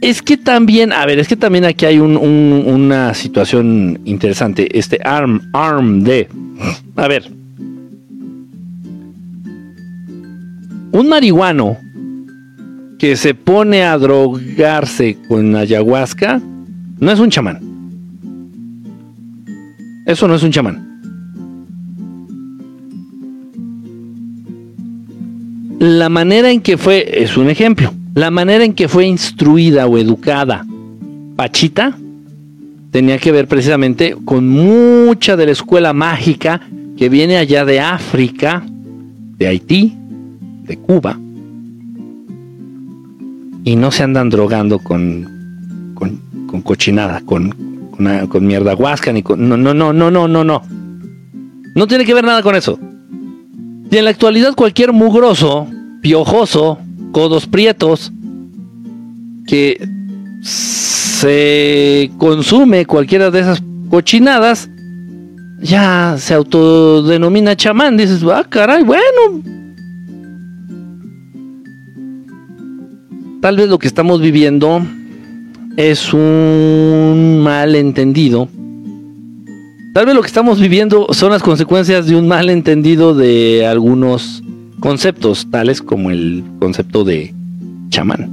Speaker 1: Es que también, a ver, es que también aquí hay una situación interesante. Este ARM, ARM de, a ver, un marihuano que se pone a drogarse con ayahuasca no es un chamán. Eso no es un chamán. La manera en que fue, es un ejemplo, la manera en que fue instruida o educada Pachita tenía que ver precisamente con mucha de la escuela mágica que viene allá de África, de Haití, de Cuba. Y no se andan drogando con, con, cochinada, con, con, mierda huasca, ni con... No, no, no, no, no, no, no. No tiene que ver nada con eso. Y en la actualidad cualquier mugroso, piojoso, codos prietos, que se consume cualquiera de esas cochinadas, ya se autodenomina chamán. Dices, ah, caray, bueno. Tal vez lo que estamos viviendo es un malentendido. Tal vez lo que estamos viviendo son las consecuencias de un malentendido de algunos conceptos, tales como el concepto de chamán.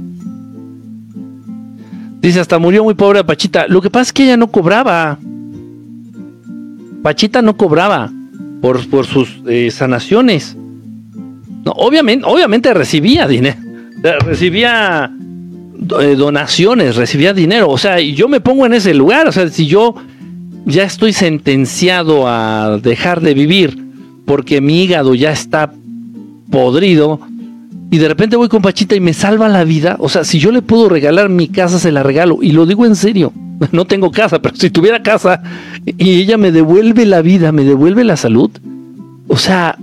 Speaker 1: Dice, hasta murió muy pobre Pachita. Lo que pasa es que ella no cobraba. Pachita no cobraba por, por sus eh, sanaciones. No, obviamente, obviamente recibía dinero. Recibía eh, donaciones, recibía dinero. O sea, yo me pongo en ese lugar. O sea, si yo ya estoy sentenciado a dejar de vivir porque mi hígado ya está podrido, y de repente voy con Pachita y me salva la vida, o sea, si yo le puedo regalar mi casa, se la regalo. Y lo digo en serio, no tengo casa, pero si tuviera casa y ella me devuelve la vida, me devuelve la salud, o sea,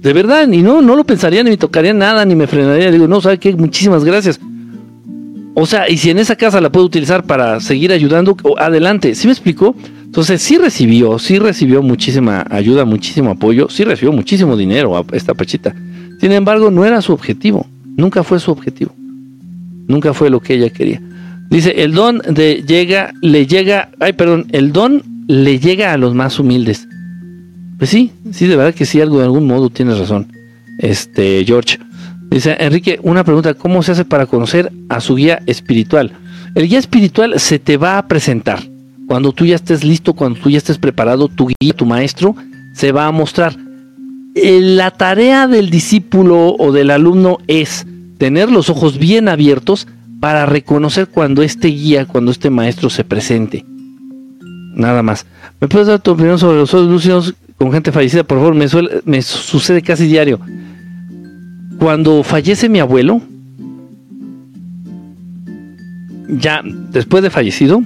Speaker 1: de verdad, y no, no lo pensaría, ni me tocaría nada, ni me frenaría. Digo, no, ¿sabe qué? Muchísimas gracias. O sea, y si en esa casa la puedo utilizar para seguir ayudando, adelante. ¿Sí me explicó? Entonces sí recibió, sí recibió muchísima ayuda, muchísimo apoyo, sí recibió muchísimo dinero a esta Pachita. Sin embargo, no era su objetivo, nunca fue su objetivo, nunca fue lo que ella quería. Dice, el don de llega, le llega, ay, perdón, el don le llega a los más humildes. Pues sí, sí, de verdad que sí, algo de algún modo tienes razón. Este, George. Dice, Enrique, una pregunta, ¿cómo se hace para conocer a su guía espiritual? El guía espiritual se te va a presentar. Cuando tú ya estés listo, cuando tú ya estés preparado, tu guía, tu maestro, se va a mostrar. Eh, la tarea del discípulo o del alumno es tener los ojos bien abiertos para reconocer cuando este guía, cuando este maestro se presente. Nada más. ¿Me puedes dar tu opinión sobre los ojos lúcidos con gente fallecida? Por favor, me, me sucede casi diario. Cuando fallece mi abuelo, ya después de fallecido,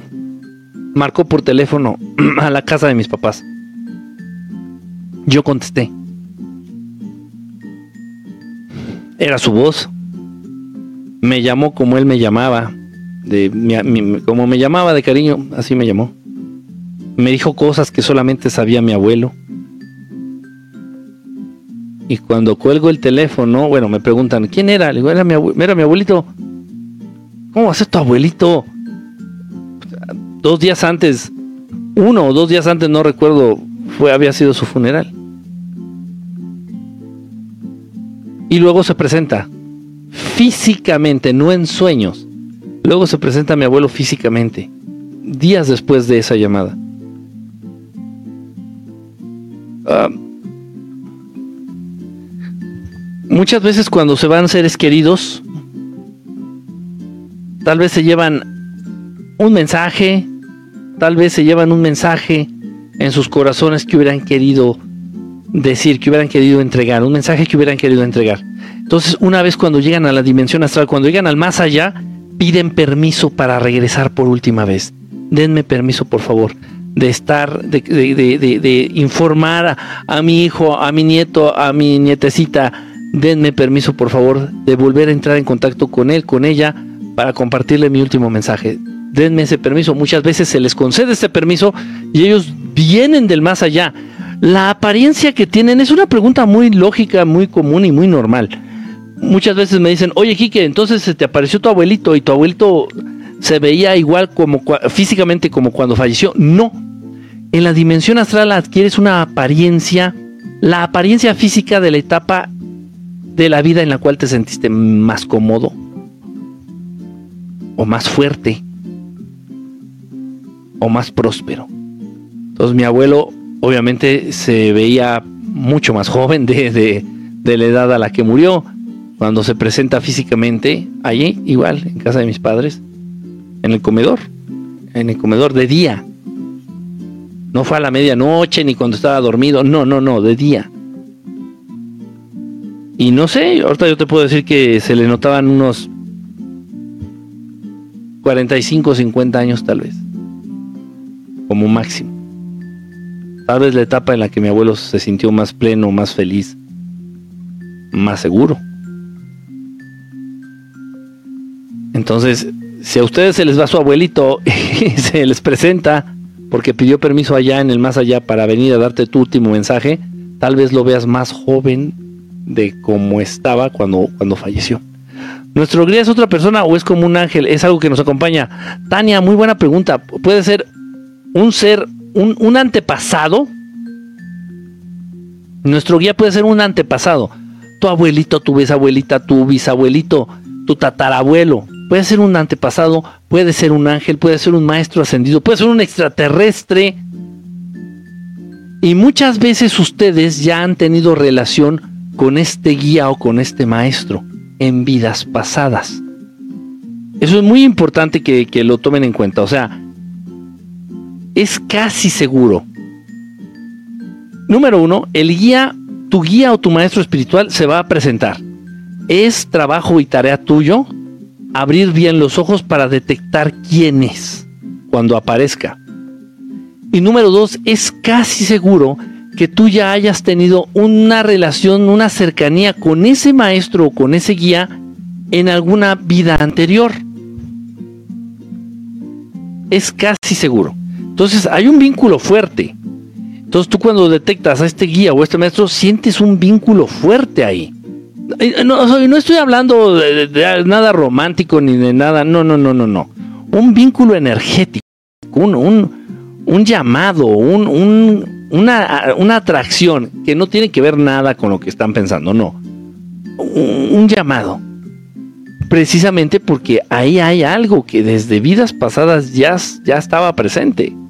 Speaker 1: marcó por teléfono a la casa de mis papás. Yo contesté. Era su voz. Me llamó como él me llamaba. De, como me llamaba de cariño, así me llamó. Me dijo cosas que solamente sabía mi abuelo. Y cuando cuelgo el teléfono, bueno, me preguntan, ¿quién era? Le digo, era mi, era mi abuelito. ¿Cómo va a ser tu abuelito? Dos días antes, uno o dos días antes, no recuerdo, fue, había sido su funeral. y luego se presenta físicamente, no en sueños. Luego se presenta mi abuelo físicamente, días después de esa llamada. Ah, muchas veces cuando se van seres queridos, tal vez se llevan un mensaje, tal vez se llevan un mensaje en sus corazones que hubieran querido decir, que hubieran querido entregar, un mensaje que hubieran querido entregar. Entonces, una vez cuando llegan a la dimensión astral, cuando llegan al más allá, piden permiso para regresar por última vez. Denme permiso, por favor, de estar, de, de, informar a, mi hijo, a mi nieto, a mi nietecita. Denme permiso, por favor, de volver a entrar en contacto con él, con ella, para compartirle mi último mensaje. Denme ese permiso. Muchas veces se les concede ese permiso y ellos vienen del más allá la apariencia que tienen es una pregunta muy lógica, muy común y muy normal. Muchas veces me dicen, oye Quique, entonces se te apareció tu abuelito y tu abuelito se veía igual como físicamente como cuando falleció. No. En la dimensión astral adquieres una apariencia, la apariencia física de la etapa de la vida en la cual te sentiste más cómodo o más fuerte o más próspero. Entonces mi abuelo obviamente se veía mucho más joven de, de, de la edad a la que murió. Cuando se presenta físicamente, allí, igual, en casa de mis padres, en el comedor, en el comedor de día. No fue a la medianoche ni cuando estaba dormido, no, no, no, de día. Y no sé, ahorita yo te puedo decir que se le notaban unos 45, 50 años tal vez, como máximo. Tal vez la etapa en la que mi abuelo se sintió más pleno, más feliz, más seguro. Entonces, si a ustedes se les va su abuelito y se les presenta porque pidió permiso allá en el más allá para venir a darte tu último mensaje, tal vez lo veas más joven de cómo estaba cuando, cuando falleció. ¿Nuestro guía es otra persona o es como un ángel? Es algo que nos acompaña. Tania, muy buena pregunta. ¿Puede ser un ser, un, un antepasado? Nuestro guía puede ser un antepasado. Tu abuelito, tu bisabuelita, tu bisabuelito, tu tatarabuelo, Puede ser un antepasado, puede ser un ángel, puede ser un maestro ascendido, puede ser un extraterrestre. Y muchas veces ustedes ya han tenido relación con este guía o con este maestro en vidas pasadas. Eso es muy importante que, que lo tomen en cuenta. O sea, es casi seguro. Número uno, el guía, tu guía o tu maestro espiritual se va a presentar. Es trabajo y tarea tuyo abrir bien los ojos para detectar quién es cuando aparezca. Y número dos, es casi seguro que tú ya hayas tenido una relación, una cercanía con ese maestro o con ese guía en alguna vida anterior. Es casi seguro. Entonces hay un vínculo fuerte. Entonces tú cuando detectas a este guía o a este maestro, sientes un vínculo fuerte ahí. No, no estoy hablando de, nada romántico ni de nada, no, no, no, no, no. Un vínculo energético, un, un, llamado, un, una, una, atracción que no tiene que ver nada con lo que están pensando, no. Un, llamado. Precisamente porque ahí hay algo que desde vidas pasadas ya, ya estaba presente.